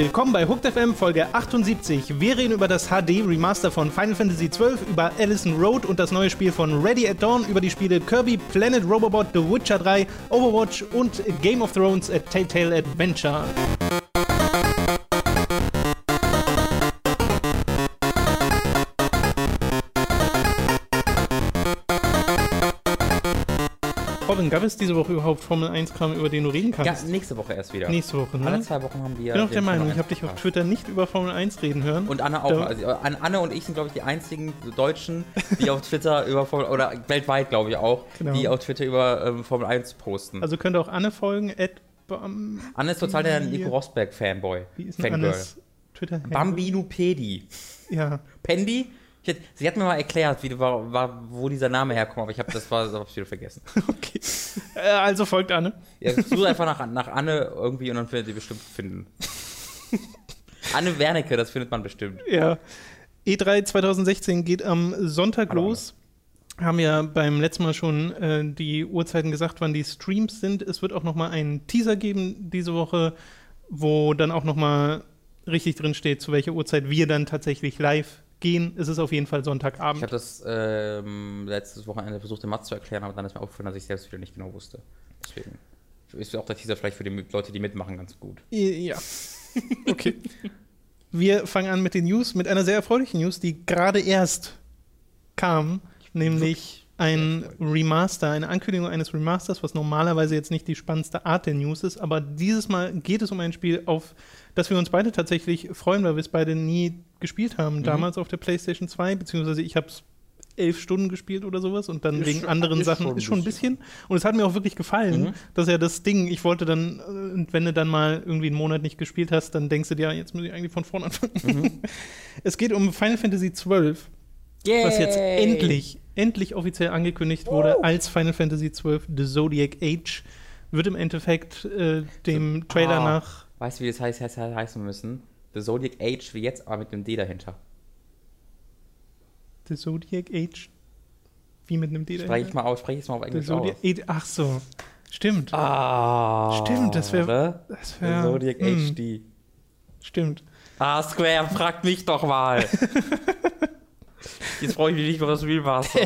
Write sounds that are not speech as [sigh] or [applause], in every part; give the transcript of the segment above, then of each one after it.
Willkommen bei Hooked FM Folge 78. Wir reden über das HD Remaster von Final Fantasy XII, über Allison Road und das neue Spiel von Ready at Dawn, über die Spiele Kirby, Planet Robobot, The Witcher 3, Overwatch und Game of Thrones A Telltale Adventure. Robin, gab es diese Woche überhaupt Formel 1-Kram, über den du reden Ja, kannst? nächste Woche erst wieder. Nächste Woche, ne? Alle zwei Wochen haben wir. Ich bin auch der Meinung, ich habe dich auf 1 Twitter nicht über Formel 1 reden hören. Und Anne auch. Also, An- Anne und ich sind, glaube ich, die einzigen Deutschen, die auf Twitter über Formel oder weltweit, glaube ich auch, Genau. die auf Twitter über ähm, Formel 1 posten. Also könnt ihr auch Anne folgen, at Bam, Anne ist total der Nico Rosberg-Fanboy. wie ist denn Fangirl. Annes twitter Bambinupedi. Ja, Pendi? Ich hätt- Sie hat mir mal erklärt, wie, war, war, wo dieser Name herkommt, aber ich habe das war, das hab wieder vergessen. [laughs] okay. äh, also folgt Anne. Ja, such einfach nach, nach Anne irgendwie und dann findet ihr bestimmt finden. [laughs] Anne Wernicke, das findet man bestimmt. Ja. E3 2016 geht am Sonntag Hallo, los. Haben ja beim letzten Mal schon äh, die Uhrzeiten gesagt, wann die Streams sind. Es wird auch noch mal einen Teaser geben diese Woche, wo dann auch noch mal richtig drin steht, zu welcher Uhrzeit wir dann tatsächlich live gehen. Es ist auf jeden Fall Ich Sonntagabend. habe das ähm, letztes Wochenende versucht, dem Mats zu erklären, aber dann ist mir aufgefallen, dass ich selbst wieder nicht genau wusste. Deswegen ist auch der Teaser vielleicht für die Leute, die mitmachen, ganz gut. Ja. [laughs] Okay. Wir fangen an mit den News, mit einer sehr erfreulichen News, die gerade erst kam, nämlich ein Remaster, eine Ankündigung eines Remasters, was normalerweise jetzt nicht die spannendste Art der News ist, aber dieses Mal geht es um ein Spiel, auf das wir uns beide tatsächlich freuen, weil wir es beide nie gespielt haben, damals auf der PlayStation 2, beziehungsweise ich habe es elf Stunden gespielt oder sowas und dann Ist wegen schon- anderen ist Sachen schon ein ist schon ein bisschen. Und es hat mir auch wirklich gefallen. Mhm. Das ist ja das Ding. Ich wollte dann, äh, und wenn du dann mal irgendwie einen Monat nicht gespielt hast, dann denkst du dir, ja, jetzt muss ich eigentlich von vorne anfangen. Mhm. [laughs] Es geht um Final Fantasy XII, was jetzt endlich, endlich offiziell angekündigt wurde als Final Fantasy XII The Zodiac Age. Wird im Endeffekt äh, dem Trailer Ah. nach. Weißt du, wie das heißt, heißt, heißen müssen? The Zodiac Age wie jetzt, aber mit dem D dahinter. The Zodiac Age? Wie mit einem D Spreche ich mal aus, spreche ich es mal auf Englisch Zodiac aus. Age. Ach so. Stimmt. Ah. Stimmt, das wär- ne? Das The wär, Zodiac hm, HD. Stimmt. Ah, Square, fragt mich doch mal. [laughs] Jetzt brauche ich mich nicht mehr das Remaster.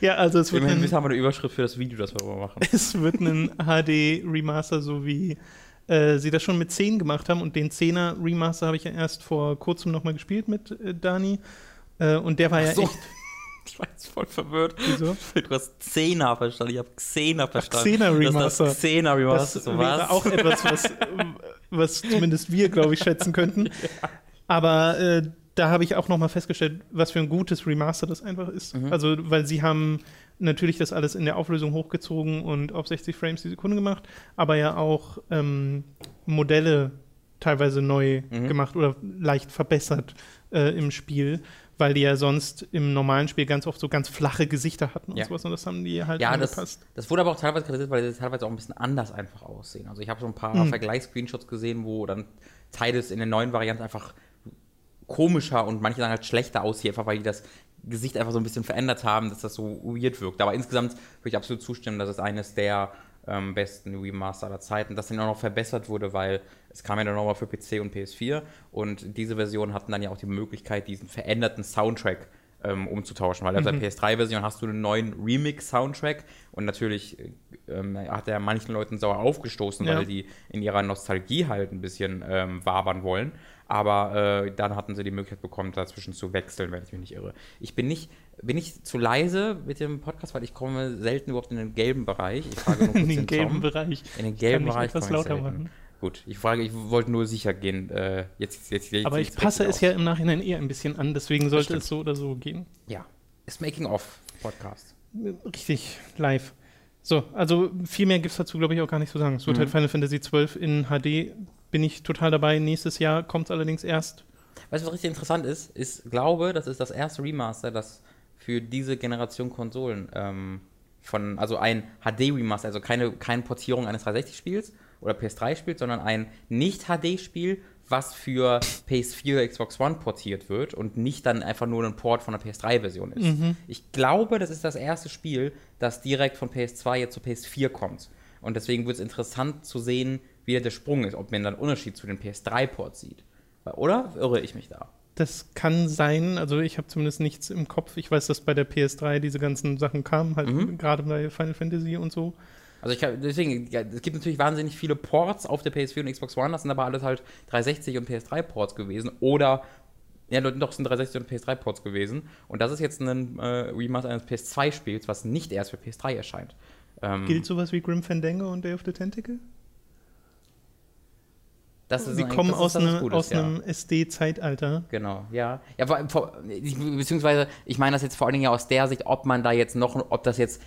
ja, also es wird, Immerhin ein, haben wir eine Überschrift für das Video, das wir machen. [laughs] es wird ein HD-Remaster, so wie äh, sie das schon mit 10 gemacht haben. Und den 10er Remaster habe ich ja erst vor kurzem nochmal gespielt mit äh, Dani. Äh, und der war ja so. echt. [laughs] Ich war jetzt voll verwirrt. Wieso? Du hast Xena verstanden, ich habe Xena verstanden. Xena Remaster. Das ist das Xena Remaster, Das so wäre auch etwas, was, [laughs] was zumindest wir, glaube ich, schätzen könnten. Aber äh, da habe ich auch nochmal festgestellt, was für ein gutes Remaster das einfach ist. Mhm. Also, weil sie haben natürlich das alles in der Auflösung hochgezogen und auf 60 Frames die Sekunde gemacht, aber ja auch ähm, Modelle teilweise neu Mhm. gemacht oder leicht verbessert äh, im Spiel, weil die ja sonst im normalen Spiel ganz oft so ganz flache Gesichter hatten und Ja. sowas und das haben die halt Ja, das, angepasst. das wurde aber auch teilweise kritisiert, weil die teilweise auch ein bisschen anders einfach aussehen. Also ich habe schon ein paar Mhm. Vergleichs-Screenshots gesehen, wo dann Teile in der neuen Variante einfach komischer und manche sagen halt schlechter aussieht, einfach weil die das Gesicht einfach so ein bisschen verändert haben, dass das so weird wirkt. Aber insgesamt würde ich absolut zustimmen, dass es eines der ähm, besten Remaster aller Zeiten, das dann auch noch verbessert wurde, weil es kam ja dann nochmal für PC und PS4 und diese Versionen hatten dann ja auch die Möglichkeit, diesen veränderten Soundtrack ähm, umzutauschen, weil auf der PS3-Version hast du einen neuen Remix-Soundtrack und natürlich äh, ähm, hat er manchen Leuten sauer aufgestoßen, Ja. weil die in ihrer Nostalgie halt ein bisschen ähm, wabern wollen. Aber äh, dann hatten sie die Möglichkeit bekommen, dazwischen zu wechseln, wenn ich mich nicht irre. Ich bin nicht, bin ich zu leise mit dem Podcast, weil ich komme selten überhaupt in den gelben Bereich. Ich frage nur [laughs] kurz In den gelben Tom. Bereich. In den Ich gelben Bereich etwas ich lauter selten. machen. Gut, ich frage, ich wollte nur sicher gehen. Äh, jetzt, jetzt, jetzt, Aber ich passe es ja im Nachhinein eher ein bisschen an, deswegen sollte es so oder so gehen. Ja, ist Making of Podcast. Richtig, live. So, also viel mehr gibt es dazu, glaube ich, auch gar nicht zu sagen. Es wird Mhm. halt Final Fantasy XII in HD. Bin ich total dabei. Nächstes Jahr kommt es allerdings erst. Weißt du, was richtig interessant ist? Ich glaube, das ist das erste Remaster, das für diese Generation Konsolen ähm, von, also ein HD-Remaster, also keine, keine Portierung eines 360-Spiels oder PS3-Spiels, sondern ein Nicht-HD-Spiel, was für PS4, Xbox One portiert wird und nicht dann einfach nur ein Port von der PS3-Version ist. Mhm. Ich glaube, das ist das erste Spiel, das direkt von PS2 jetzt zu PS4 kommt. Und deswegen wird es interessant zu sehen, wie der Sprung ist, ob man dann einen Unterschied zu den PS3-Ports sieht. Oder irre ich mich da? Das kann sein, also ich habe zumindest nichts im Kopf. Ich weiß, dass bei der PS3 diese ganzen Sachen kamen, halt Mhm. gerade bei Final Fantasy und so. Also ich kann, deswegen, ja, es gibt natürlich wahnsinnig viele Ports auf der PS4 und Xbox One, das sind aber alles halt 360 und PS3-Ports gewesen. Oder, ja, doch, sind 360 und PS3-Ports gewesen. Und das ist jetzt ein äh, Remaster eines PS2-Spiels, was nicht erst für PS3 erscheint. Ähm, Gilt sowas wie Grim Fandango und Day of the Tentacle? Das ist Sie ein- kommen ist aus, was ne, Gutes, aus ja. einem SD-Zeitalter. Genau, ja. Ja, vor, beziehungsweise, ich meine das jetzt vor allen Dingen ja aus der Sicht, ob man da jetzt noch, ob das jetzt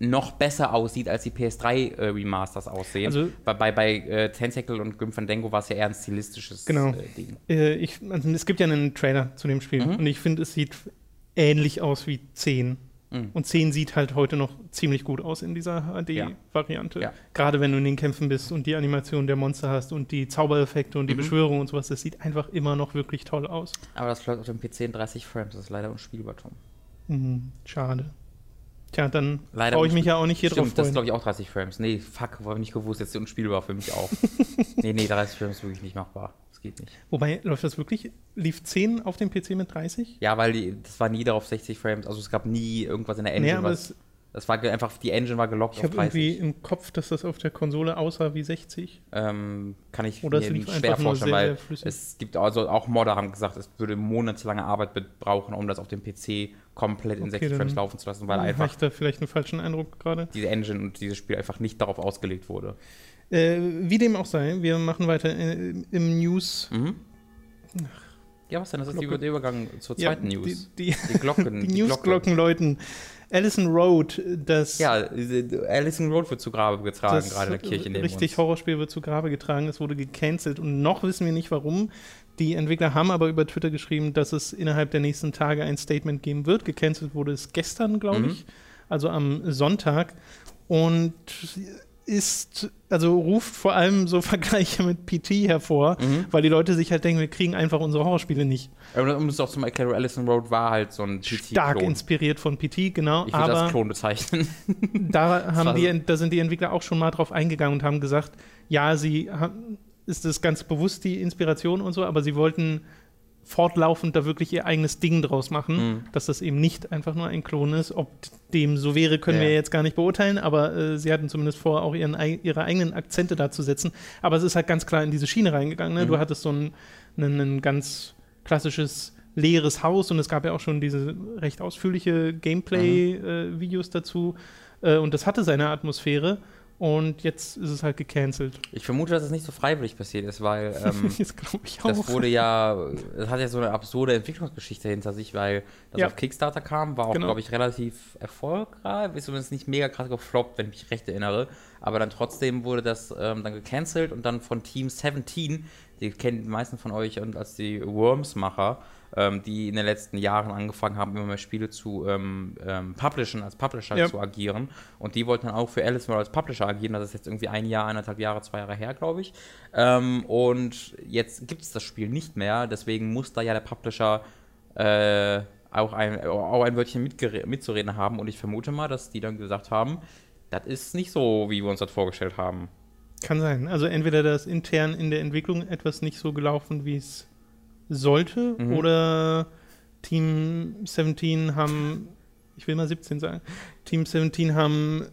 noch besser aussieht, als die PS3 äh, Remasters aussehen. Also- bei bei, bei äh, Tentacle und Grim Fandango war es ja eher ein stilistisches Genau. äh, Ding. Äh, ich, also es gibt ja einen Trailer zu dem Spiel Mhm. und ich finde, es sieht ähnlich aus wie 10. Mhm. Und 10 sieht halt heute noch ziemlich gut aus in dieser HD-Variante. Ja. Gerade wenn du in den Kämpfen bist und die Animation der Monster hast und die Zaubereffekte und die Mhm. Beschwörung und sowas, das sieht einfach immer noch wirklich toll aus. Aber das läuft auf dem PC in 30 Frames, das ist leider unspielbar, Tom. Mhm, schade. Tja, dann brauche ich mich ja auch nicht hier Stimmt, drauf das ist glaube ich auch 30 Frames. Nee, fuck, habe ich nicht gewusst, jetzt ist unspielbar für mich auch. [laughs] nee, nee, 30 Frames ist wirklich nicht machbar. Das geht nicht. Wobei, läuft das wirklich? Lief 10 auf dem PC mit 30? Ja, weil die, das war nie darauf 60 Frames, also es gab nie irgendwas in der Engine, Nee, aber was, es, das war einfach, die Engine war gelockt ich auf habe irgendwie 30. im Kopf, dass das auf der Konsole aussah wie 60. Ähm, kann ich Oder mir es schwer vorstellen, sehr, weil sehr es gibt also auch Modder haben gesagt, es würde monatelange Arbeit be- brauchen, um das auf dem PC komplett in Okay, 60 Frames laufen zu lassen, weil einfach ich da vielleicht einen falschen Eindruck gerade? diese Engine und dieses Spiel einfach nicht darauf ausgelegt wurde. Äh, wie dem auch sei, wir machen weiter äh, im News. Mhm. Ja, was denn? Das ist die- Glocke. der Übergang zur Ja, zweiten News. Die, die, Die [laughs] Glocken. die Glocke. Newsglocken läuten. Allison Road, das, Ja, Alison Road wird zu Grabe getragen, das gerade in der Kirche neben richtig uns. Horrorspiel wird zu Grabe getragen. Es wurde gecancelt und noch wissen wir nicht warum. Die Entwickler haben aber über Twitter geschrieben, dass es innerhalb der nächsten Tage ein Statement geben wird. Gecancelt wurde es gestern, glaube Mhm. ich, also am Sonntag. Und ist, also ruft vor allem so [laughs] Vergleiche mit PT hervor, Mhm. weil die Leute sich halt denken, wir kriegen einfach unsere Horrorspiele nicht. Aber Um es auch zum Erklären, Alison Road war halt so ein Stark PT-Klon. inspiriert von PT, genau. Ich würde das Klon bezeichnen. [laughs] da, haben die, da sind die Entwickler auch schon mal drauf eingegangen und haben gesagt, ja, sie haben, ist das ganz bewusst die Inspiration und so, aber sie wollten fortlaufend da wirklich ihr eigenes Ding draus machen, Mhm. dass das eben nicht einfach nur ein Klon ist. Ob dem so wäre, können Ja. wir jetzt gar nicht beurteilen, aber äh, sie hatten zumindest vor, auch ihren, ihre eigenen Akzente da zu setzen. Aber es ist halt ganz klar in diese Schiene reingegangen. Ne? Mhm. Du hattest so ein, ein, ein ganz klassisches leeres Haus und es gab ja auch schon diese recht ausführliche Gameplay-Videos dazu äh, und das hatte seine Atmosphäre und jetzt ist es halt gecancelt. Ich vermute, dass es nicht so freiwillig passiert ist, weil [laughs] ähm, das glaube ich auch. das wurde ja, es hat ja so eine absurde Entwicklungsgeschichte hinter sich, weil das Ja. auf Kickstarter kam, war auch, Genau. glaube ich, relativ erfolgreich, ist zumindest nicht mega krass gefloppt, wenn ich mich recht erinnere, aber dann trotzdem wurde das ähm, dann gecancelt und dann von Team 17, die kennen die meisten von euch und als die Worms-Macher, ähm, die in den letzten Jahren angefangen haben, immer mehr Spiele zu ähm, ähm, publishen, als Publisher Ja. zu agieren. Und die wollten dann auch für Alice Moore als Publisher agieren. Das ist jetzt irgendwie ein Jahr, eineinhalb Jahre, zwei Jahre her, glaube ich. Ähm, und jetzt gibt es das Spiel nicht mehr. Deswegen muss da ja der Publisher äh, auch, ein, auch ein Wörtchen mitzureden haben. Und ich vermute mal, dass die dann gesagt haben, das ist nicht so, wie wir uns das vorgestellt haben. Kann sein. Also entweder da ist intern in der Entwicklung etwas nicht so gelaufen, wie es sollte, Mhm. oder Team 17 haben, ich will mal 17 sagen, Team 17 haben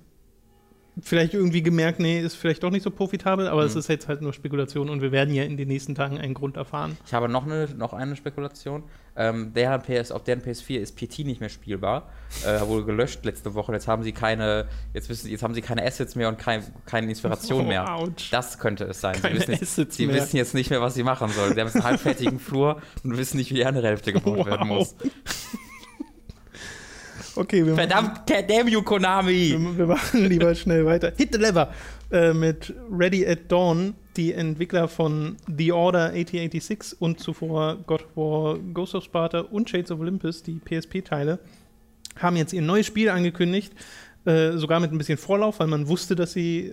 vielleicht irgendwie gemerkt, nee, ist vielleicht doch nicht so profitabel, aber es Mhm. ist jetzt halt nur Spekulation und wir werden ja in den nächsten Tagen einen Grund erfahren. Ich habe noch eine, noch eine Spekulation. Ähm, deren PS, auf deren PS4 ist PT nicht mehr spielbar. Äh, wurde gelöscht letzte Woche. Jetzt haben sie keine, jetzt wissen, jetzt haben sie keine Assets mehr und kein, keine Inspiration Oh, mehr. ouch. Das könnte es sein. Keine sie wissen, Assets sie mehr. wissen jetzt nicht mehr, was sie machen sollen. Sie haben jetzt einen halbfertigen [laughs] Flur und wissen nicht, wie die andere Hälfte gebaut werden Wow. muss. [laughs] Okay, wir, Verdammt, damn you, Konami! wir, wir machen lieber schnell weiter. Hit the lever äh, mit Ready at Dawn, die Entwickler von The Order 8086 und zuvor God of War, Ghost of Sparta und Shades of Olympus, die PSP-Teile, haben jetzt ihr neues Spiel angekündigt, äh, sogar mit ein bisschen Vorlauf, weil man wusste, dass sie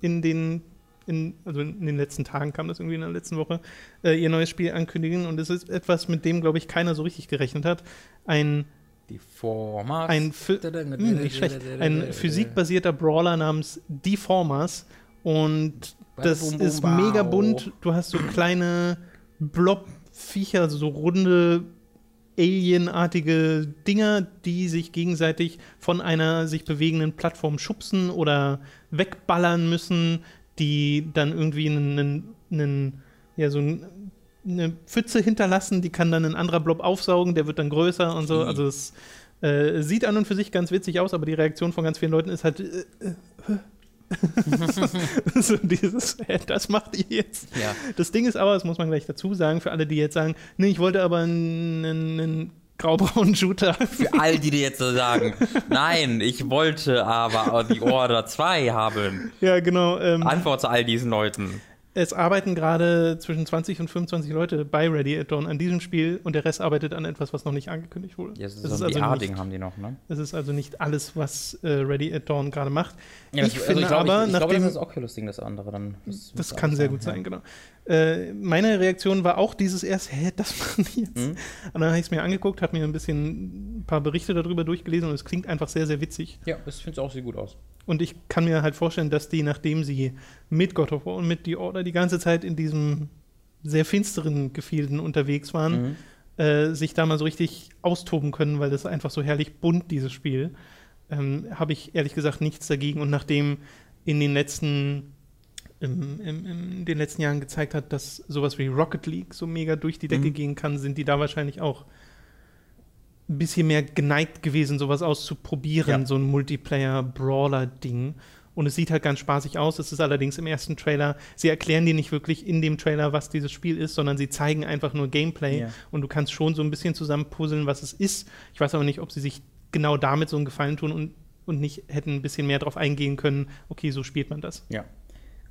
in den in, also in den letzten Tagen kam das irgendwie in der letzten Woche, äh, ihr neues Spiel ankündigen. Und es ist etwas, mit dem, glaube ich, keiner so richtig gerechnet hat. Ein Die Formers. ein, hm, nicht schlecht. ein physikbasierter Brawler namens Deformers. Und das ist mega bunt. Du hast so kleine Blob-Viecher, also so runde Alien-artige Dinger, die sich gegenseitig von einer sich bewegenden Plattform schubsen oder wegballern müssen, die dann irgendwie einen, einen, einen ja, so ein, eine Pfütze hinterlassen, die kann dann ein anderer Blob aufsaugen, der wird dann größer und so. Mhm. Also es äh, sieht an und für sich ganz witzig aus, aber die Reaktion von ganz vielen Leuten ist halt äh, äh, [laughs] so dieses, hä, das macht ihr jetzt. Ja. Das Ding ist aber, das muss man gleich dazu sagen, für alle, die jetzt sagen, nee, ich wollte aber einen graubraunen Shooter. Für all die, die jetzt so sagen, nein, ich wollte aber die Order 2 haben. ja, genau. Ähm, Antwort zu all diesen Leuten. Es arbeiten gerade zwischen 20 und 25 Leute bei Ready at Dawn an diesem Spiel und der Rest arbeitet an etwas, was noch nicht angekündigt wurde. Ja, das ist Es so ein also nicht- haben die noch, ne? Es ist also nicht alles, was äh, Ready at Dawn gerade macht. Ja, ich das- finde glaub, aber, ich, ich glaube, nachdem das ist Oculus-Ding, das andere dann. Das müsste kann sehr gut sein, genau. Äh, meine Reaktion war auch dieses erst, hä, das machen die jetzt? Mhm. Und dann habe ich es mir angeguckt, habe mir ein bisschen ein paar Berichte darüber durchgelesen und es klingt einfach sehr, sehr witzig. Ja, das finde ich auch, sieht gut aus. Und ich kann mir halt vorstellen, dass die, nachdem sie mit God of War und mit The Order die ganze Zeit in diesem sehr finsteren Gefilden unterwegs waren, Mhm. äh, sich da mal so richtig austoben können, weil das einfach so herrlich bunt, dieses Spiel. Ähm, Habe ich ehrlich gesagt nichts dagegen. Und nachdem in den letzten, im, im, in den letzten Jahren gezeigt hat, dass sowas wie Rocket League so mega durch die Decke Mhm. gehen kann, sind die da wahrscheinlich auch ein bisschen mehr geneigt gewesen, sowas auszuprobieren, Ja. so ein Multiplayer-Brawler-Ding. Und es sieht halt ganz spaßig aus. Es ist allerdings im ersten Trailer, sie erklären dir nicht wirklich in dem Trailer, was dieses Spiel ist, sondern sie zeigen einfach nur Gameplay. Ja. Und du kannst schon so ein bisschen zusammenpuzzeln, was es ist. Ich weiß aber nicht, ob sie sich genau damit so einen Gefallen tun und, und nicht hätten ein bisschen mehr darauf eingehen können, okay, so spielt man das. Ja.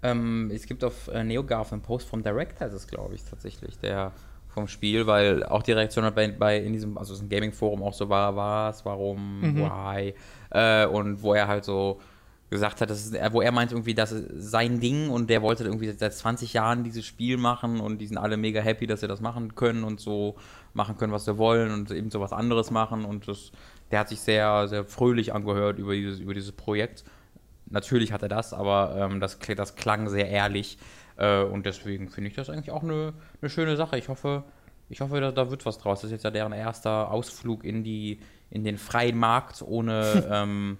Ähm, es gibt auf äh, NeoGAF einen Post vom Director, ist es glaube ich tatsächlich, der vom Spiel, weil auch die Reaktion hat bei, bei in diesem, also es ist ein Gaming-Forum auch so war, was, warum, Mhm. why, äh, und wo er halt so gesagt hat, das ist, äh, wo er meint irgendwie, das ist sein Ding und der wollte irgendwie seit 20 Jahren dieses Spiel machen und die sind alle mega happy, dass sie das machen können und so machen können, was sie wollen und eben so was anderes machen und das, der hat sich sehr, sehr fröhlich angehört über dieses, über dieses Projekt. Natürlich hat er das, aber ähm, das, das klang sehr ehrlich äh, und deswegen finde ich das eigentlich auch eine eine schöne Sache. Ich hoffe, ich hoffe, da, da wird was draus. Das ist jetzt ja deren erster Ausflug in die in den freien Markt ohne [laughs] ähm,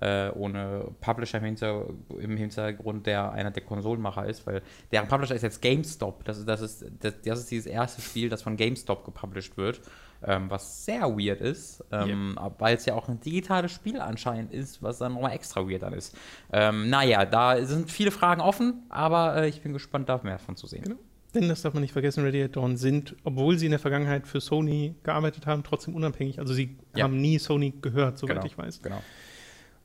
äh, ohne Publisher im, Hinter im Hintergrund, der einer der Konsolenmacher ist, weil deren Publisher ist jetzt GameStop. Das ist, das ist, das, das ist dieses erste Spiel, das von GameStop gepublished wird, ähm, was sehr weird ist, ähm, weil es ja auch ein digitales Spiel anscheinend ist, was dann nochmal extra weird dann ist. Ähm, naja, da sind viele Fragen offen, aber äh, ich bin gespannt, da mehr davon zu sehen. Genau. Denn das darf man nicht vergessen, Ready at Dawn sind, obwohl sie in der Vergangenheit für Sony gearbeitet haben, trotzdem unabhängig. Also sie Ja. haben nie Sony gehört, soweit Genau, ich weiß. Genau.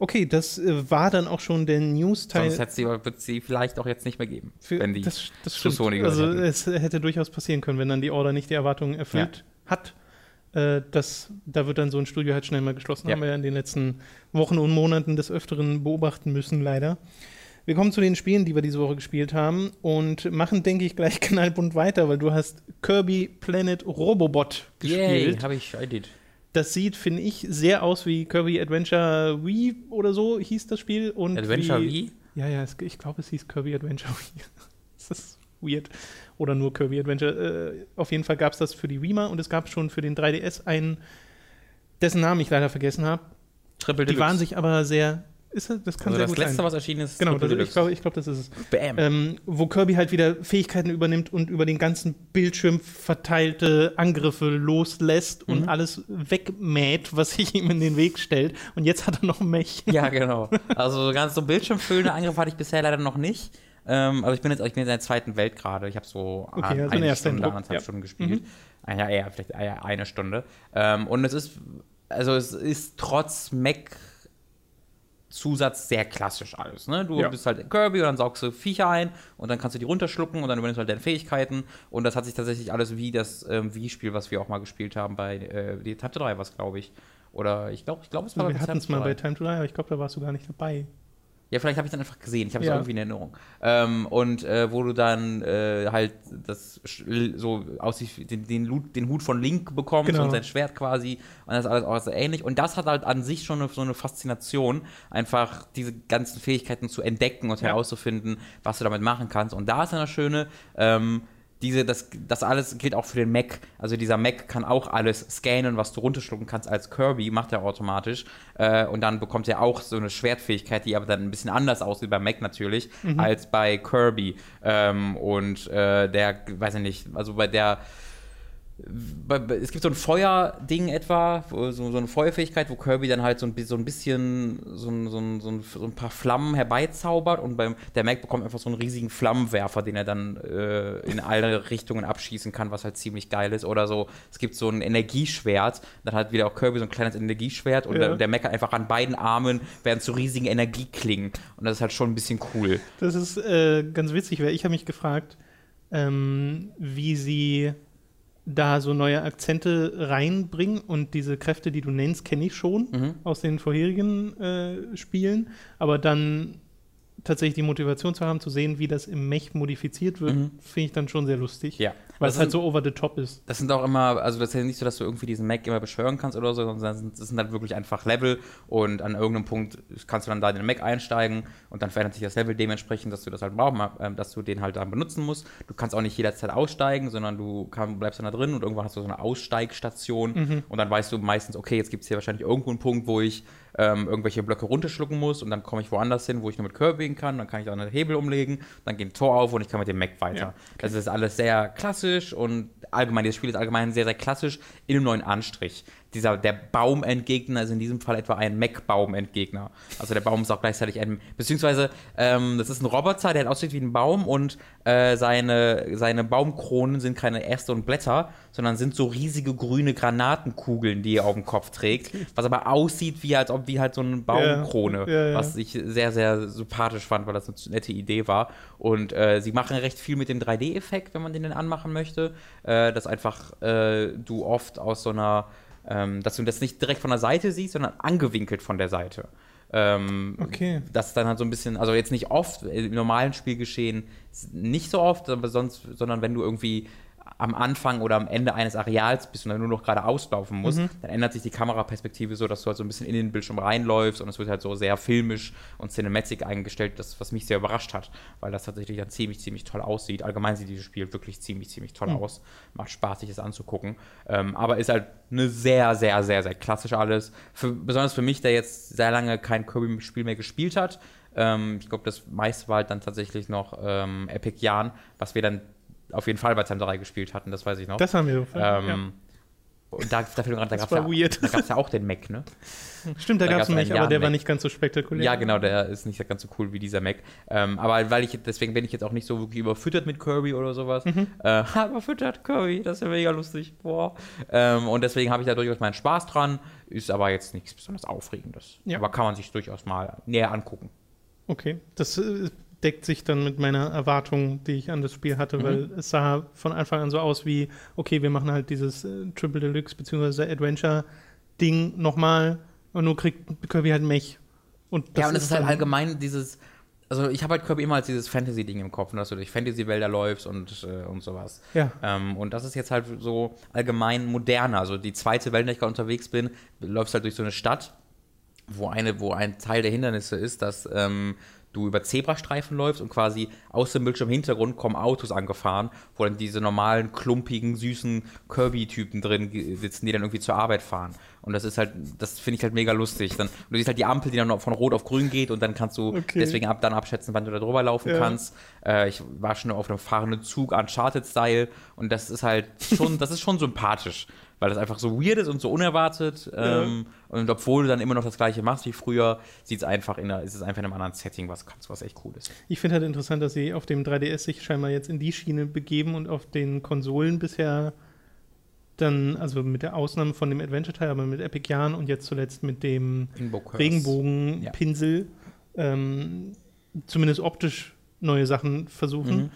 Okay, das äh, war dann auch schon der News-Teil. Sonst hätte sie, wird sie vielleicht auch jetzt nicht mehr geben, Für, wenn die das, das zu. Sony also hätten. es hätte durchaus passieren können, wenn dann die Order nicht die Erwartungen erfüllt hat. Äh, das, da wird dann so ein Studio halt schnell mal geschlossen. Ja. Haben wir ja in den letzten Wochen und Monaten des Öfteren beobachten müssen, leider. Wir kommen zu den Spielen, die wir diese Woche gespielt haben und machen, denke ich, gleich [laughs] knallbunt weiter, weil du hast Kirby Planet Robobot gespielt. habe ich, I did. Das sieht, finde ich, sehr aus wie Kirby Adventure Wii oder so hieß das Spiel. Und Adventure wie, Wii? ja, ja, es, ich glaube, es hieß Kirby Adventure Wii. [laughs] das ist weird. Oder nur Kirby Adventure. Äh, auf jeden Fall gab es das für die Wii und es gab schon für den 3DS einen, dessen Namen ich leider vergessen habe. Triple Die waren sich aber sehr. Ist das, das kann also sehr das gut letzte, sein. was erschienen ist, Genau, das, ich Deluxe. glaube, ich glaub, das ist es. Bam. Ähm, wo Kirby halt wieder Fähigkeiten übernimmt und über den ganzen Bildschirm verteilte Angriffe loslässt und Mhm. alles wegmäht, was sich ihm in den Weg stellt. Und jetzt hat er noch Mech. [laughs] Ja, genau. Also ganz so bildschirmfüllende Angriffe hatte ich bisher leider noch nicht. Ähm, aber ich bin jetzt, ich bin in der zweiten Welt gerade. Ich habe so Okay, ein- also ein eine Stunde, anderthalb ja. Stunden gespielt. Ah, Ja, eher, vielleicht eher eine Stunde. Ähm, und es ist, also es ist trotz Mac Zusatz sehr klassisch alles. Ne? Du Ja. bist halt Kirby und dann saugst du Viecher ein und dann kannst du die runterschlucken und dann übernimmst du halt deine Fähigkeiten. Und das hat sich tatsächlich alles wie das ähm, Wii-Spiel, was wir auch mal gespielt haben bei äh, die Time to 3 was glaube ich. Oder ich glaube, ich glaube, es war wir hatten es mal bei 3. Time to Die, aber ich glaube, da warst du gar nicht dabei. Ja, vielleicht habe ich dann einfach gesehen. Ich habe es Ja. irgendwie in Erinnerung. Ähm, und äh, wo du dann äh, halt das so wie den, den, Hut, den Hut von Link bekommst Genau. und sein Schwert quasi. Und das ist alles auch so ähnlich. Und das hat halt an sich schon eine, so eine Faszination, einfach diese ganzen Fähigkeiten zu entdecken und Ja. herauszufinden, was du damit machen kannst. Und da ist dann das Schöne, ähm, diese, das, das alles gilt auch für den Mac. Also dieser Mac kann auch alles scannen, was du runterschlucken kannst als Kirby, macht er automatisch. Äh, und dann bekommt er auch so eine Schwertfähigkeit, die aber dann ein bisschen anders aussieht beim Mac natürlich, als bei Kirby. Ähm, und äh, der, weiß ich nicht, also bei der bei- bei- es gibt so ein Feuerding etwa, so, so eine Feuerfähigkeit, wo Kirby dann halt so ein, so ein bisschen so ein, so, ein, so, ein, so ein paar Flammen herbeizaubert und beim, der Mac bekommt einfach so einen riesigen Flammenwerfer, den er dann äh, in alle Richtungen abschießen kann, was halt ziemlich geil ist. Oder so, es gibt so ein Energieschwert, dann hat wieder auch Kirby so ein kleines Energieschwert und Ja. der, der Mac hat einfach an beiden Armen werden zu riesigen Energieklingen und das ist halt schon ein bisschen cool. Das ist äh, ganz witzig, weil ich habe mich gefragt, ähm, wie sie da so neue Akzente reinbringen und diese Kräfte, die du nennst, kenne ich schon Mhm. aus den vorherigen äh, Spielen, aber dann tatsächlich die Motivation zu haben, zu sehen, wie das im Mech modifiziert wird, Mhm. finde ich dann schon sehr lustig, Ja. Weil es halt sind- so over the top ist. Das sind auch immer, also das ist ja nicht so, dass du irgendwie diesen Mac immer beschwören kannst oder so, sondern das sind, halt wirklich einfach Level und an irgendeinem Punkt kannst du dann da in den Mac einsteigen und dann verändert sich das Level dementsprechend, dass du das halt brauchen, äh, dass du den halt dann benutzen musst. Du kannst auch nicht jederzeit aussteigen, sondern du kann, bleibst dann da drin und irgendwann hast du so eine Aussteigstation und dann weißt du meistens, okay, jetzt gibt es hier wahrscheinlich irgendwo einen Punkt, wo ich ähm, irgendwelche Blöcke runterschlucken muss und dann komme ich woanders hin, wo ich nur mit Kirby gehen kann, dann kann ich da einen Hebel umlegen, dann geht ein Tor auf und ich kann mit dem Mac weiter. Ja, Das ist alles sehr klassisch und allgemein, dieses Spiel ist allgemein sehr, sehr klassisch in einem neuen Anstrich. Dieser, der Baumentgegner ist in diesem Fall etwa ein Mac-Baumentgegner. Also der Baum ist auch gleichzeitig ein, beziehungsweise ähm, das ist ein Roboter, der aussieht wie ein Baum und äh, seine, seine Baumkronen sind keine Äste und Blätter, sondern sind so riesige grüne Granatenkugeln, die er auf dem Kopf trägt, was aber aussieht wie, als ob wie halt so eine Baumkrone, Ja, ja. was ich sehr, sehr sympathisch fand, weil das eine nette Idee war. Und äh, sie machen recht viel mit dem 3D-Effekt, wenn man den denn anmachen möchte, äh, dass einfach äh, du oft aus so einer, ähm, dass du das nicht direkt von der Seite siehst, sondern angewinkelt von der Seite. Ähm, Okay. Das ist dann halt so ein bisschen, also jetzt nicht oft, im normalen Spielgeschehen nicht so oft, aber sonst, sondern wenn du irgendwie am Anfang oder am Ende eines Areals bist und dann nur noch gerade auslaufen musst, Mhm. dann ändert sich die Kameraperspektive so, dass du halt so ein bisschen in den Bildschirm reinläufst und es wird halt so sehr filmisch und cinematic eingestellt, das, was mich sehr überrascht hat, weil das tatsächlich dann ziemlich, ziemlich toll aussieht. Allgemein sieht dieses Spiel wirklich ziemlich, ziemlich toll Mhm. aus. Macht Spaß, sich das anzugucken. Ähm, aber ist halt eine sehr, sehr, sehr, sehr klassisch alles. Für, besonders für mich, der jetzt sehr lange kein Kirby-Spiel mehr gespielt hat. Ähm, ich glaube, das meiste war halt dann tatsächlich noch ähm, Epic Jan, was wir dann auf jeden Fall bei Time 3 gespielt hatten, das weiß ich noch. Das haben wir so. ähm, Und da, da, da gab es war ja, da ja auch den Mac, ne? ja. [laughs] Stimmt, da, da gab es einen aber der war Jan-Mac. nicht ganz so spektakulär. Ja, genau, der ist nicht ganz so cool wie dieser Mac. Ähm, aber weil ich, deswegen bin ich jetzt auch nicht so wirklich überfüttert mit Kirby oder sowas. Mhm. Äh, [laughs] überfüttert Kirby, das ist ja mega lustig. Boah. Ähm, und deswegen habe ich da durchaus meinen Spaß dran. Ist aber jetzt nichts besonders Aufregendes. Ja. Aber kann man sich durchaus mal näher angucken. Okay, das äh, deckt sich dann mit meiner Erwartung, die ich an das Spiel hatte, Mhm. weil es sah von Anfang an so aus wie, okay, wir machen halt dieses äh, Triple Deluxe bzw. Adventure-Ding nochmal und nur kriegt Kirby halt Mech. Und ja, und es ist halt allgemein dieses. Also, ich habe halt Kirby immer als dieses Fantasy-Ding im Kopf, dass du durch Fantasy-Wälder läufst und, äh, und sowas. Ja, Ähm, und das ist jetzt halt so allgemein moderner. Also die zweite Welt, in der ich gerade unterwegs bin, läufst halt durch so eine Stadt, wo, eine, wo ein Teil der Hindernisse ist, dass ähm, du über Zebrastreifen läufst und quasi aus dem Bildschirm Hintergrund kommen Autos angefahren, wo dann diese normalen, klumpigen, süßen Kirby-Typen drin sitzen, die dann irgendwie zur Arbeit fahren. Und das ist halt, das finde ich halt mega lustig. Dann, du siehst halt die Ampel, die dann von Rot auf Grün geht und dann kannst du Okay. deswegen ab, dann abschätzen, wann du da drüber laufen Ja. kannst. Äh, ich war schon auf einem fahrenden Zug, Uncharted-Style und das ist halt schon, das ist schon sympathisch, weil das einfach so weird ist und so unerwartet. Ähm, und obwohl du dann immer noch das gleiche machst wie früher, sieht es einfach in einer, ist es einfach in einem anderen Setting, was, was echt cool ist. ich finde halt interessant, dass sie auf dem 3DS sich scheinbar jetzt in die Schiene begeben und auf den Konsolen bisher dann, also mit der Ausnahme von dem Adventure-Teil, aber mit Epic Jan und jetzt zuletzt mit dem Regenbogenpinsel ähm, zumindest optisch neue Sachen versuchen. Mhm.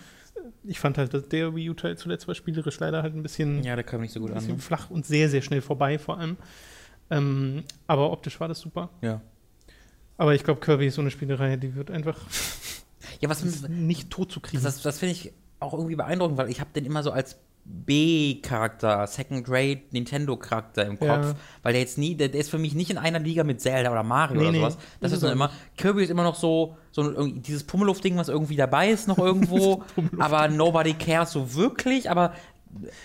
Ich fand halt, dass der Wii U-Teil zuletzt war spielerisch leider halt ein bisschen, Ja, der kam nicht so gut ein an. bisschen Ne? flach und sehr, sehr schnell vorbei vor allem. Ähm, aber optisch war das super. Ja. Aber ich glaube, Kirby ist so eine Spielerei, die wird einfach Ja, was [laughs] nicht tot zu kriegen. Das, das finde ich auch irgendwie beeindruckend, weil ich habe den immer so als B-Charakter, Second-Grade Nintendo-Charakter im Kopf, Ja. weil der jetzt nie, der, der ist für mich nicht in einer Liga mit Zelda oder Mario Nee, oder sowas. Das ist ist dann immer, Kirby ist immer noch so, so dieses Pummeluft-Ding, was irgendwie dabei ist, noch [laughs] irgendwo, aber nobody cares so wirklich, aber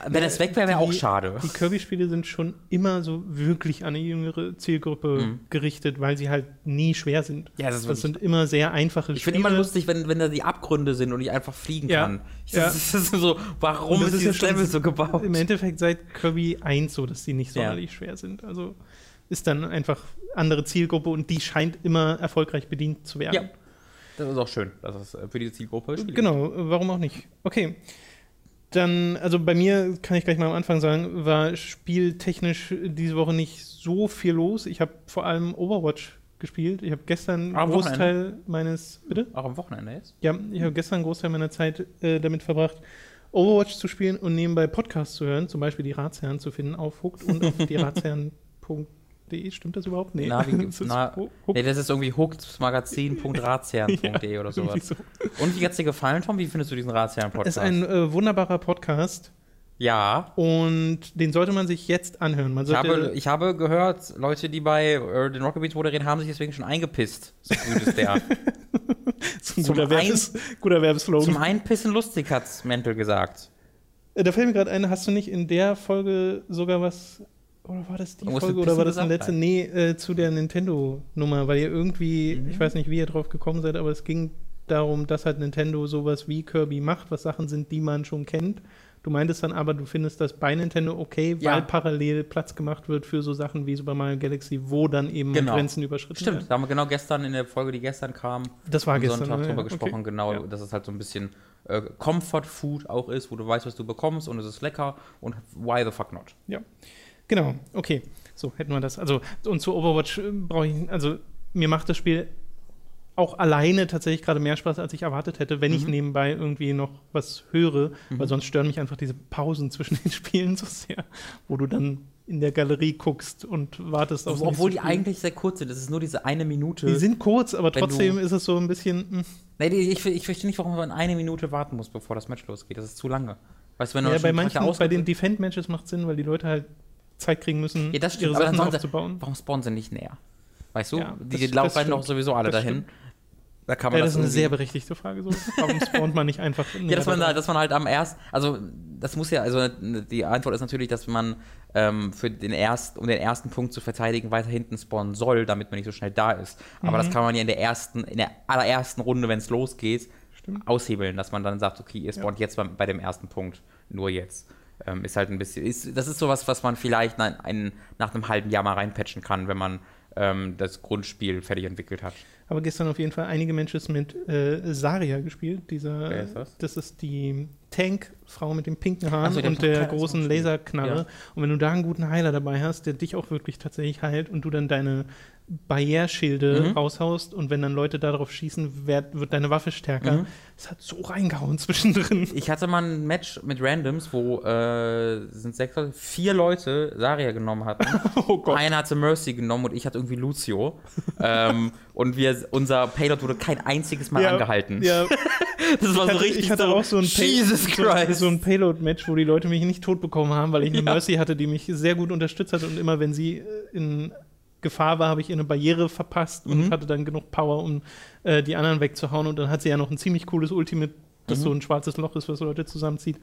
wenn es weg wäre, wäre auch schade. Die Kirby-Spiele sind schon immer so wirklich an eine jüngere Zielgruppe Mhm. gerichtet, weil sie halt nie schwer sind. Ja, das wirklich- sind immer sehr einfache Ich finde immer lustig, wenn, wenn da die Abgründe sind und ich einfach fliegen Ja. kann. Ich, Ja. [laughs] das, ist so, warum das ist ja dieses Level so gebaut? Im Endeffekt seit Kirby 1 so, dass die nicht Ja. sonderlich schwer sind. Also ist dann einfach andere Zielgruppe und die scheint immer erfolgreich bedient zu werden. Ja. Das ist auch schön, dass es äh, für diese Zielgruppe spielt. Genau, warum auch nicht? Okay. Dann, also bei mir kann ich gleich mal am Anfang sagen, war spieltechnisch diese Woche nicht so viel los. Ich habe vor allem Overwatch gespielt. Ich habe gestern einen Großteil meines. Bitte? Auch am Wochenende jetzt? Ja, ich habe gestern einen Großteil meiner Zeit äh, damit verbracht, Overwatch zu spielen und nebenbei Podcasts zu hören, zum Beispiel die Ratsherren zu finden auf Hooked und auf [laughs] die Ratsherren.de. Stimmt das überhaupt? Nee. Na, wie, [laughs] Das ist na, nee, das ist irgendwie hookedmagazin.ratsherren.de [laughs] oder sowas. so. Und wie hat's dir gefallen, Tom? Wie findest du diesen Ratsherren-Podcast? Es ist ein äh, wunderbarer Podcast ja. und den sollte man sich jetzt anhören. Man Ich habe, ich habe gehört, Leute, die bei äh, den Rocket Beats moderieren, haben sich deswegen schon eingepisst. So gut ist der. Das ist ein zum guter, Werbes, guter Werbeslogan. Zum Einpissen lustig, hat's Mental gesagt. Äh, Da fällt mir gerade ein, hast du nicht in der Folge sogar was, oder war das die Folge oder war Pissen das eine letzte? Nee, äh, zu der Nintendo-Nummer, weil ihr irgendwie, Mhm. ich weiß nicht, wie ihr drauf gekommen seid, aber es ging darum, dass halt Nintendo sowas wie Kirby macht, was Sachen sind, die man schon kennt. Du meintest dann aber, du findest das bei Nintendo okay, weil Ja. parallel Platz gemacht wird für so Sachen wie Super Mario Galaxy, wo dann eben Genau. Grenzen überschritten Stimmt, werden. da haben wir genau gestern in der Folge, die gestern kam, Das war am gestern. Sonntag ne? drüber Ja, gesprochen, okay. genau, Ja. dass es halt so ein bisschen äh, Comfort Food auch ist, wo du weißt, was du bekommst und es ist lecker und why the fuck not? Ja, genau, okay. So hätten wir das. Also, und zu Overwatch äh, brauche ich, also mir macht das Spiel auch alleine tatsächlich gerade mehr Spaß, als ich erwartet hätte, wenn ich Mhm. nebenbei irgendwie noch was höre, weil sonst stören mich einfach diese Pausen zwischen [laughs] den Spielen so sehr, wo du dann in der Galerie guckst und wartest auf Obwohl die eigentlich sehr kurz sind, das ist nur diese eine Minute. Die sind kurz, aber trotzdem ist es so ein bisschen. hm. Nee, ich, ich verstehe nicht, warum man eine Minute warten muss, bevor das Match losgeht. Das ist zu lange. Weißt du, wenn Ja, bei manchen, bei den Defend-Matches macht Sinn, weil die Leute halt Zeit kriegen müssen, Ja, das stimmt, ihre Sachen dann sollen sie- aufzubauen. Warum spawnen sie nicht näher? Weißt du, Ja, die das- laufen das doch stimmt. sowieso alle Das dahin. stimmt. Da kann man Ja, das ist eine sehr berechtigte Frage. So. Warum [laughs] spawnt man nicht einfach? Ja, dass man, da, dass man halt am ersten, also das muss ja, also die Antwort ist natürlich, dass man ähm, für den ersten, um den ersten Punkt zu verteidigen, weiter hinten spawnen soll, damit man nicht so schnell da ist. Aber Mhm. das kann man ja in der ersten, in der allerersten Runde, wenn es losgeht, aushebeln, dass man dann sagt, okay, ihr spawnt jetzt bei, bei dem ersten Punkt, nur jetzt. Ähm, ist halt ein bisschen, ist, das ist sowas, was man vielleicht nach, ein, nach einem halben Jahr mal reinpatchen kann, wenn man ähm, das Grundspiel fertig entwickelt hat. Aber gestern auf jeden Fall einige Menschen mit äh, Saria gespielt. Dieser, Wer ist das? das ist die Tank-Frau mit den pinken Haaren Ach so, und der großen. Laserknarre. Ja. Und wenn du da einen guten Heiler dabei hast, der dich auch wirklich tatsächlich heilt und du dann deine Barrierschilde Mhm. raushaust und wenn dann Leute darauf schießen, wird, wird deine Waffe stärker. Mhm. Es hat so reingehauen [laughs] zwischendrin. Ich hatte mal ein Match mit Randoms, wo äh, sind sechs Leute, vier Leute Saria genommen hatten. [laughs] Oh Gott. Einer hatte Mercy genommen und ich hatte irgendwie Lucio. ähm, und wir, unser Payload wurde kein einziges Mal Ja, angehalten. Ja, [laughs] Das war ich hatte, ich hatte auch so ein, Jesus so, Christ. so ein Payload-Match, wo die Leute mich nicht tot bekommen haben, weil ich eine Ja. Mercy hatte, die mich sehr gut unterstützt hat und immer wenn sie äh, in Gefahr war, habe ich ihr eine Barriere verpasst und Mhm. hatte dann genug Power, um äh, die anderen wegzuhauen und dann hat sie ja noch ein ziemlich cooles Ultimate, das Mhm. so ein schwarzes Loch ist, was Leute zusammenzieht.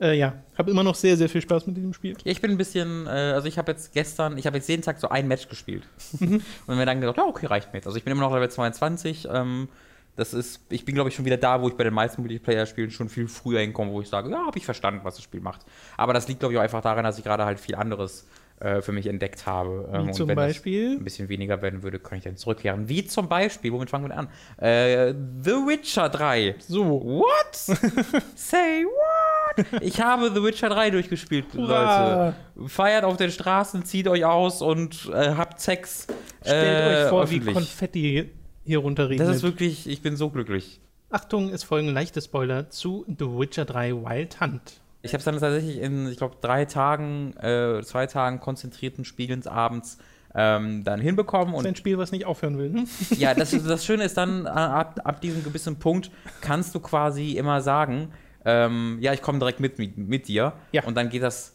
Äh, ja, habe immer noch sehr, sehr viel Spaß mit diesem Spiel. Ja, ich bin ein bisschen, äh, also ich habe jetzt gestern, ich habe jetzt jeden Tag so ein Match gespielt. [laughs] Mhm. Und mir dann gedacht, ja, okay, reicht mir jetzt. Also ich bin immer noch Level 22. Ähm, das ist, ich bin, glaube ich, schon wieder da, wo ich bei den meisten Multiplayer-Spielen schon viel früher hinkomme, wo ich sage, ja, habe ich verstanden, was das Spiel macht. Aber das liegt, glaube ich, auch einfach daran, dass ich gerade halt viel anderes äh, für mich entdeckt habe. Ähm, Wie und zum wenn das Beispiel? ein bisschen weniger werden würde, kann ich dann zurückkehren. Wie zum Beispiel, womit fangen wir denn an? Äh, The Witcher 3. So. What? [laughs] Say what? Ich habe The Witcher 3 durchgespielt, Hurra! Leute. Feiert auf den Straßen, zieht euch aus und äh, habt Sex. Stellt äh, euch vor, öffentlich. wie Konfetti hier runterregnet. Das ist wirklich, ich bin so glücklich. Achtung, es folgen leichte Spoiler zu The Witcher 3 Wild Hunt. Ich habe es dann tatsächlich in, ich glaube, drei Tagen, äh, zwei Tagen konzentrierten Spielens abends ähm, dann hinbekommen. Das ist Und ein Spiel, was nicht aufhören will. Ne? [laughs] ja, das, [laughs] das Schöne ist dann, äh, ab, ab diesem gewissen Punkt kannst du quasi immer sagen, ähm, ja, ich komme direkt mit, mit, mit dir. Ja. Und dann geht das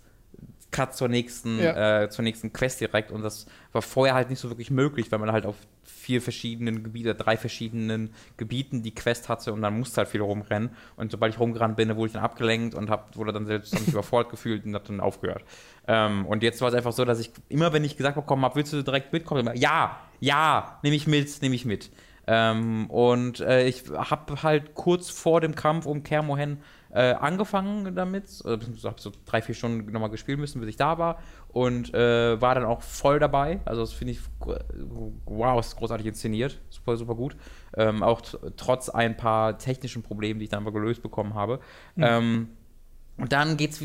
Cut zur nächsten, Ja. äh, zur nächsten Quest direkt. Und das war vorher halt nicht so wirklich möglich, weil man halt auf vier verschiedenen Gebiete, drei verschiedenen Gebieten die Quest hatte und dann musste halt viel rumrennen. Und sobald ich rumgerannt bin, wurde ich dann abgelenkt und hab, wurde dann selbst überfordert [laughs] gefühlt und hab dann aufgehört. Ähm, und jetzt war es einfach so, dass ich immer, wenn ich gesagt bekommen habe, willst du direkt mitkommen? Immer, ja, ja, nehme ich mit, nehme ich mit. Ähm, und äh, ich habe halt kurz vor dem Kampf um Kermohen äh, angefangen damit. Äh, habe so drei, vier Stunden nochmal gespielt müssen, bis ich da war. Und äh, war dann auch voll dabei. Also das finde ich, wow, ist großartig inszeniert. Super, super gut. Ähm, auch trotz ein paar technischen Problemen, die ich dann aber gelöst bekommen habe. Ähm, und dann geht's,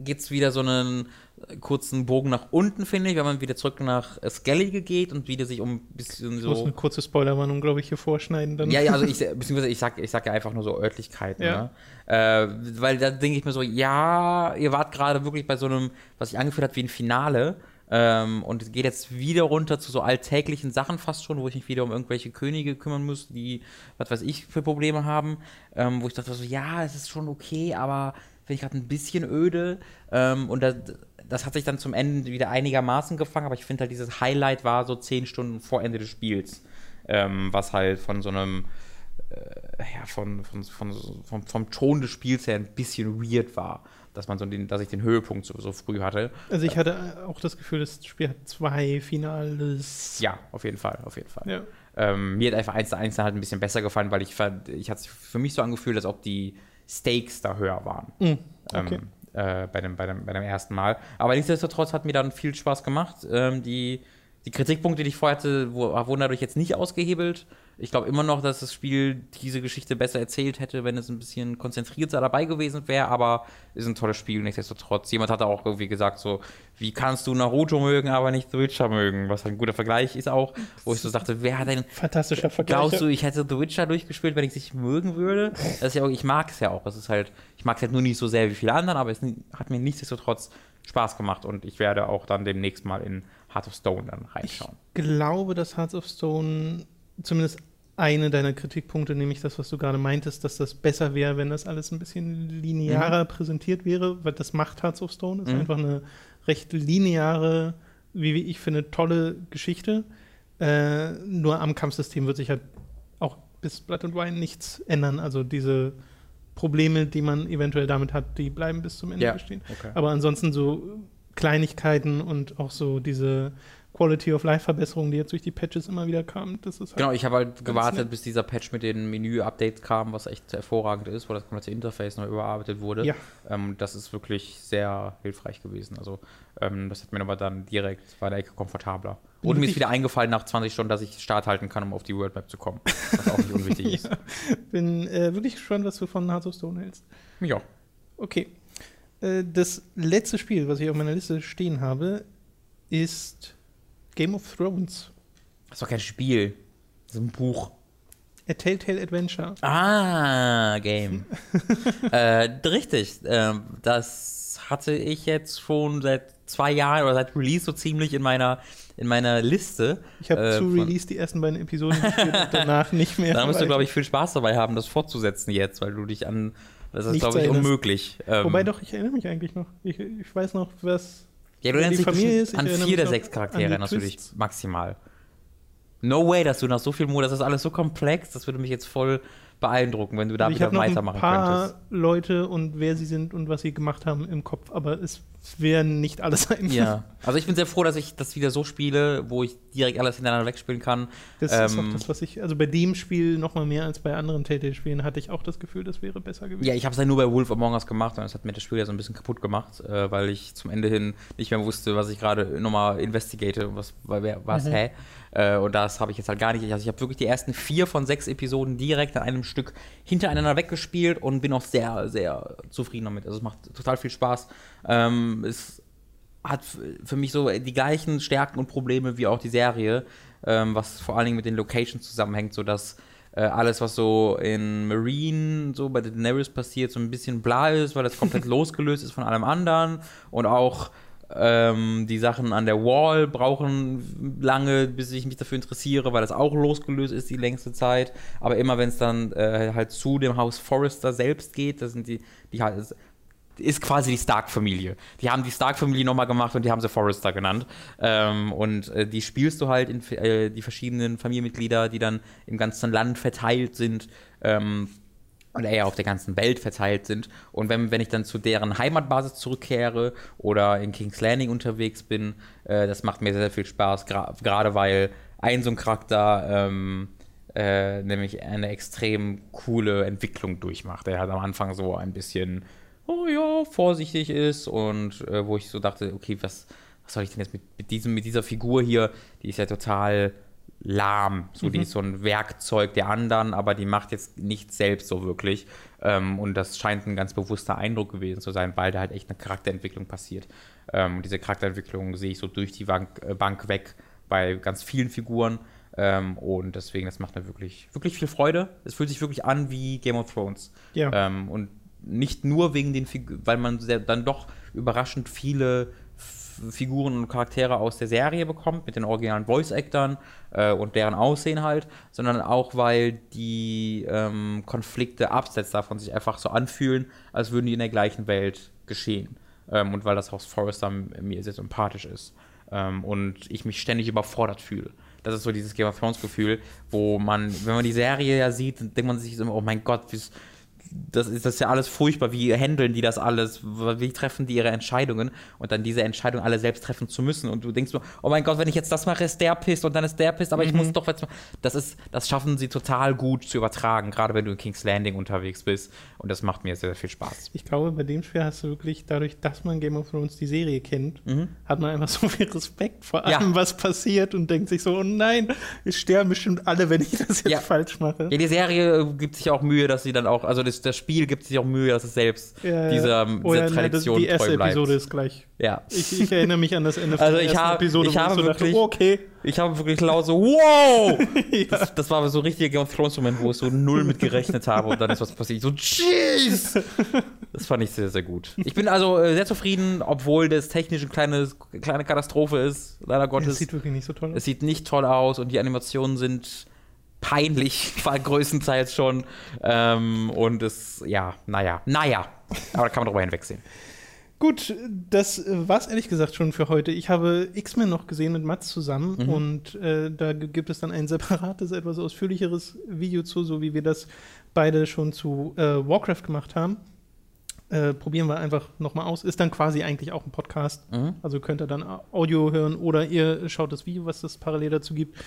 wie- geht's wieder so einen kurzen Bogen nach unten, finde ich, wenn man wieder zurück nach Skellige geht und wieder sich um ein bisschen Ich muss so. eine kurze Spoilerwarnung, glaube ich, hier vorschneiden. Dann. Ja, ja, also [laughs] ich, beziehungsweise ich sag, ich sag ja einfach nur so Örtlichkeiten, Ja. ne? äh, weil da denke ich mir so, ja, ihr wart gerade wirklich bei so einem, was sich angefühlt hat wie ein Finale, ähm, und es geht jetzt wieder runter zu so alltäglichen Sachen fast schon, wo ich mich wieder um irgendwelche Könige kümmern muss, die, was weiß ich, für Probleme haben, ähm, wo ich dachte so, ja, es ist schon okay, aber finde ich gerade ein bisschen öde, ähm, und das, das hat sich dann zum Ende wieder einigermaßen gefangen, aber ich finde halt dieses Highlight war so zehn Stunden vor Ende des Spiels, ähm, was halt von so einem äh, ja, von, von, von, vom, vom Ton des Spiels her ein bisschen weird war, dass man so den, dass ich den Höhepunkt so, so früh hatte. Also ich hatte auch das Gefühl, das Spiel hat zwei Finales. Ja, auf jeden Fall, auf jeden Fall. Ja. Ähm, mir hat einfach eins zu eins halt ein bisschen besser gefallen, weil ich fand, ich hatte es für mich so angefühlt, als ob die Stakes da höher waren. Mhm. Okay. Ähm, äh, bei, dem, bei, dem, bei dem ersten Mal. Aber nichtsdestotrotz hat mir dann viel Spaß gemacht. Ähm, die, die Kritikpunkte, die ich vorher hatte, wurden dadurch jetzt nicht ausgehebelt. Ich glaube immer noch, dass das Spiel diese Geschichte besser erzählt hätte, wenn es ein bisschen konzentrierter dabei gewesen wäre, aber ist ein tolles Spiel, nichtsdestotrotz. Jemand hatte auch irgendwie gesagt, so, wie kannst du Naruto mögen, aber nicht The Witcher mögen? Was ein guter Vergleich ist auch, wo ich so sagte, wer hat denn Fantastischer Vergleich. Glaubst du, ich hätte The Witcher durchgespielt, wenn ich es nicht mögen würde? Das ist ja auch, ich mag es ja auch. Es ist halt, ich mag es halt nur nicht so sehr wie viele anderen, aber es hat mir nichtsdestotrotz Spaß gemacht und ich werde auch dann demnächst mal in Heart of Stone dann reinschauen. glaube, dass Hearts of Stone zumindest eine deiner Kritikpunkte, nämlich das, was du gerade meintest, dass das besser wäre, wenn das alles ein bisschen linearer präsentiert wäre, weil das macht Hearts of Stone. ist Mhm. einfach eine recht lineare, wie wie ich finde, tolle Geschichte. Äh, nur am Kampfsystem wird sich halt auch bis Blood and Wine nichts ändern. Also diese Probleme, die man eventuell damit hat, die bleiben bis zum Ende Ja, bestehen. okay. Aber ansonsten so Kleinigkeiten und auch so diese Quality of Life Verbesserungen, die jetzt durch die Patches immer wieder kamen, das ist halt Genau, ich habe halt gewartet, nett. bis dieser Patch mit den Menü-Updates kam, was echt hervorragend ist, wo das komplette Interface neu überarbeitet wurde. Ja. Ähm, das ist wirklich sehr hilfreich gewesen. Also, ähm, das hat mir aber dann direkt bei der Ecke komfortabler. Und mir ist wieder eingefallen nach 20 Stunden, dass ich Start halten kann, um auf die World Map zu kommen. Was auch nicht [laughs] unwichtig ist. bin äh, wirklich gespannt, was du von Hearts of Stone hältst. Ja. Okay. Äh, das letzte Spiel, was ich auf meiner Liste stehen habe, ist Game of Thrones. Das ist doch kein Spiel. Das ist ein Buch. A Telltale Adventure. Ah, Game. [laughs] äh, richtig. Ähm, das hatte ich jetzt schon seit zwei Jahren oder seit Release so ziemlich in meiner, in meiner Liste. Ich habe Äh, zu Release die ersten beiden Episoden gespielt und [laughs] danach nicht mehr. Da musst du, glaube ich, viel Spaß dabei haben, das fortzusetzen jetzt, weil du dich an. Das ist, glaube ich, erinnerst. unmöglich. Ähm, Wobei doch, ich erinnere mich eigentlich noch. Ich, ich weiß noch, was. Ja, du erinnerst dich ist, an vier der sechs Charaktere natürlich Twists. maximal. No way, dass du nach so viel Modus, das ist alles so komplex, das würde mich jetzt voll beeindrucken, wenn du da Also ich wieder habe noch ein weitermachen paar könntest. Leute und wer sie sind und was sie gemacht haben im Kopf, aber es werden nicht alle sein. Ja, [laughs] also ich bin sehr froh, dass ich das wieder so spiele, wo ich direkt alles hintereinander wegspielen kann. Das ist Ähm, auch das, was ich, also bei dem Spiel noch mal mehr als bei anderen Telltale-Spielen hatte ich auch das Gefühl, das wäre besser gewesen. Ja, ich habe es ja nur bei Wolf Among Us gemacht und das hat mir das Spiel ja so ein bisschen kaputt gemacht, äh, weil ich zum Ende hin nicht mehr wusste, was ich gerade nochmal investigate und was, was, Mhm. hä? Äh, und das habe ich jetzt halt gar nicht. Also ich habe wirklich die ersten vier von sechs Episoden direkt an einem Stück hintereinander weggespielt und bin auch sehr, sehr zufrieden damit. Also es macht total viel Spaß. Ähm, es hat für mich so die gleichen Stärken und Probleme wie auch die Serie, ähm, was vor allen Dingen mit den Locations zusammenhängt, sodass äh, alles, was so in Marine, so bei Daenerys passiert, so ein bisschen bla ist, weil das komplett [laughs] losgelöst ist von allem anderen und auch Ähm, die Sachen an der Wall brauchen lange, bis ich mich dafür interessiere, weil das auch losgelöst ist die längste Zeit. Aber immer wenn es dann äh, halt zu dem Haus Forrester selbst geht, das sind die, die halt ist quasi die Stark-Familie. Die haben die Stark-Familie nochmal gemacht und die haben sie Forrester genannt. Ähm, und äh, die spielst du halt in äh, die verschiedenen Familienmitglieder, die dann im ganzen Land verteilt sind. Ähm, und eher auf der ganzen Welt verteilt sind. Und wenn, wenn ich dann zu deren Heimatbasis zurückkehre oder in King's Landing unterwegs bin, äh, das macht mir sehr, sehr viel Spaß, gerade weil ein so ein Charakter ähm, äh, nämlich eine extrem coole Entwicklung durchmacht. Er hat am Anfang so ein bisschen oh ja, vorsichtig ist und äh, wo ich so dachte, okay, was, was soll ich denn jetzt mit, mit, diesem, mit dieser Figur hier, die ist ja total lahm, so mhm. die ist so ein Werkzeug der anderen, aber die macht jetzt nichts selbst so wirklich ähm, und das scheint ein ganz bewusster Eindruck gewesen zu sein, weil da halt echt eine Charakterentwicklung passiert. Ähm, diese Charakterentwicklung sehe ich so durch die Bank, äh, Bank weg bei ganz vielen Figuren. Ähm, und deswegen, das macht mir wirklich, wirklich viel Freude. Es fühlt sich wirklich an wie Game of Thrones. Ja. Ähm, und nicht nur wegen den Figuren, weil man dann doch überraschend viele Figuren und Charaktere aus der Serie bekommt, mit den originalen Voice-Actern äh, und deren Aussehen halt, sondern auch, weil die ähm, Konflikte abseits davon sich einfach so anfühlen, als würden die in der gleichen Welt geschehen. Ähm, und weil das Haus Forrester mir sehr sympathisch ist. Ähm, und ich mich ständig überfordert fühle. Das ist so dieses Game of Thrones Gefühl, wo man, wenn man die Serie ja sieht, denkt man sich immer, oh mein Gott, wie das ist das ist ja alles furchtbar. Wie handeln die das alles? Wie treffen die ihre Entscheidungen? Und dann diese Entscheidung alle selbst treffen zu müssen. Und du denkst nur, oh mein Gott, wenn ich jetzt das mache, ist der pisst und dann ist der pisst, aber mhm. ich muss doch was Das ist, das schaffen sie total gut zu übertragen, gerade wenn du in King's Landing unterwegs bist. Und das macht mir sehr, sehr viel Spaß. Ich glaube, bei dem Spiel hast du wirklich, dadurch, dass man Game of Thrones die Serie kennt, mhm. hat man einfach [laughs] so viel Respekt vor allem, ja. was passiert und denkt sich so, oh nein, es sterben bestimmt alle, wenn ich das jetzt ja. falsch mache. Ja, die Serie gibt sich auch Mühe, dass sie dann auch, also das das, Spiel gibt sich auch Mühe, dass es selbst ja, dieser, oh, dieser ja, Tradition nee, das, die erste bleibt. Episode ist gleich. Ja. Ich, ich, erinnere mich an das Ende [laughs] von also der ersten hab, Episode, ich habe wirklich, dachte, okay. Ich habe wirklich laut so, wow! [laughs] ja. das, das, war so ein richtiger Game of Thrones Moment, wo ich so null mit gerechnet habe und dann ist was passiert. So, jeez! Das fand ich sehr, sehr gut. Ich bin also äh, sehr zufrieden, obwohl das technisch eine kleine, kleine Katastrophe ist, leider Gottes. Es sieht wirklich nicht so toll aus. Es sieht nicht toll aus und die Animationen sind peinlich, war größtenteils schon. Ähm, und es, ja, naja, naja. Aber da kann man drüber hinwegsehen. Gut, das war es ehrlich gesagt schon für heute. Ich habe X-Men noch gesehen mit Mats zusammen mhm. und äh, da gibt es dann ein separates, etwas ausführlicheres Video zu, so wie wir das beide schon zu äh, Warcraft gemacht haben. Äh, probieren wir einfach nochmal aus. Ist dann quasi eigentlich auch ein Podcast. Mhm. Also könnt ihr dann Audio hören oder ihr schaut das Video, was es parallel dazu gibt.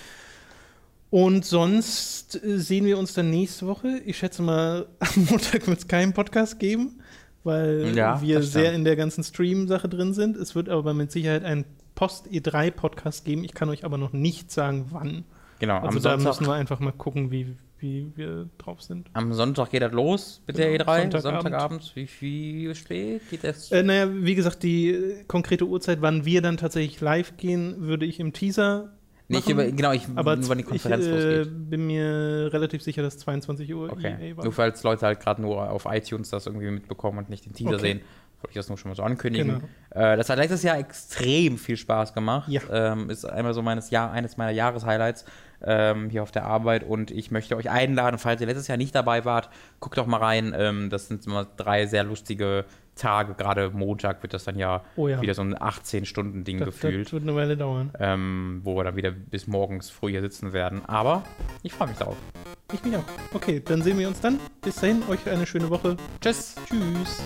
Und sonst äh, sehen wir uns dann nächste Woche. Ich schätze mal, [laughs] am Montag wird es keinen Podcast geben, weil ja, wir sehr in der ganzen Stream-Sache drin sind. Es wird aber mit Sicherheit einen Post-E3-Podcast geben. Ich kann euch aber noch nicht sagen, wann. Genau, also da Sonntag, müssen wir einfach mal gucken, wie, wie wir drauf sind. Am Sonntag geht das los mit genau, der E3. Sonntagabend. Sonntagabend. Wie, wie spät geht das? Äh, naja, wie gesagt, die äh, konkrete Uhrzeit, wann wir dann tatsächlich live gehen, würde ich im Teaser nicht über, genau, ich, aber wann die Konferenz ich, äh, losgeht. bin mir relativ sicher, dass 22 Uhr okay. EA war. Nur falls Leute halt gerade nur auf iTunes das irgendwie mitbekommen und nicht den Teaser okay. sehen, wollte ich das nur schon mal so ankündigen. Genau. Äh, das hat letztes Jahr extrem viel Spaß gemacht. Ja. Ähm, ist einmal so meines Jahr, eines meiner Jahreshighlights ähm, hier auf der Arbeit und ich möchte euch einladen, falls ihr letztes Jahr nicht dabei wart, guckt doch mal rein. Ähm, das sind immer drei sehr lustige Tage, gerade Montag wird das dann ja, oh ja. wieder so ein 18-Stunden-Ding gefühlt. Das wird eine Weile dauern. Ähm, wo wir dann wieder bis morgens früh hier sitzen werden. Aber ich freue mich darauf. Ich mich auch. Okay, dann sehen wir uns dann. Bis dahin, euch eine schöne Woche. Tschüss. Tschüss.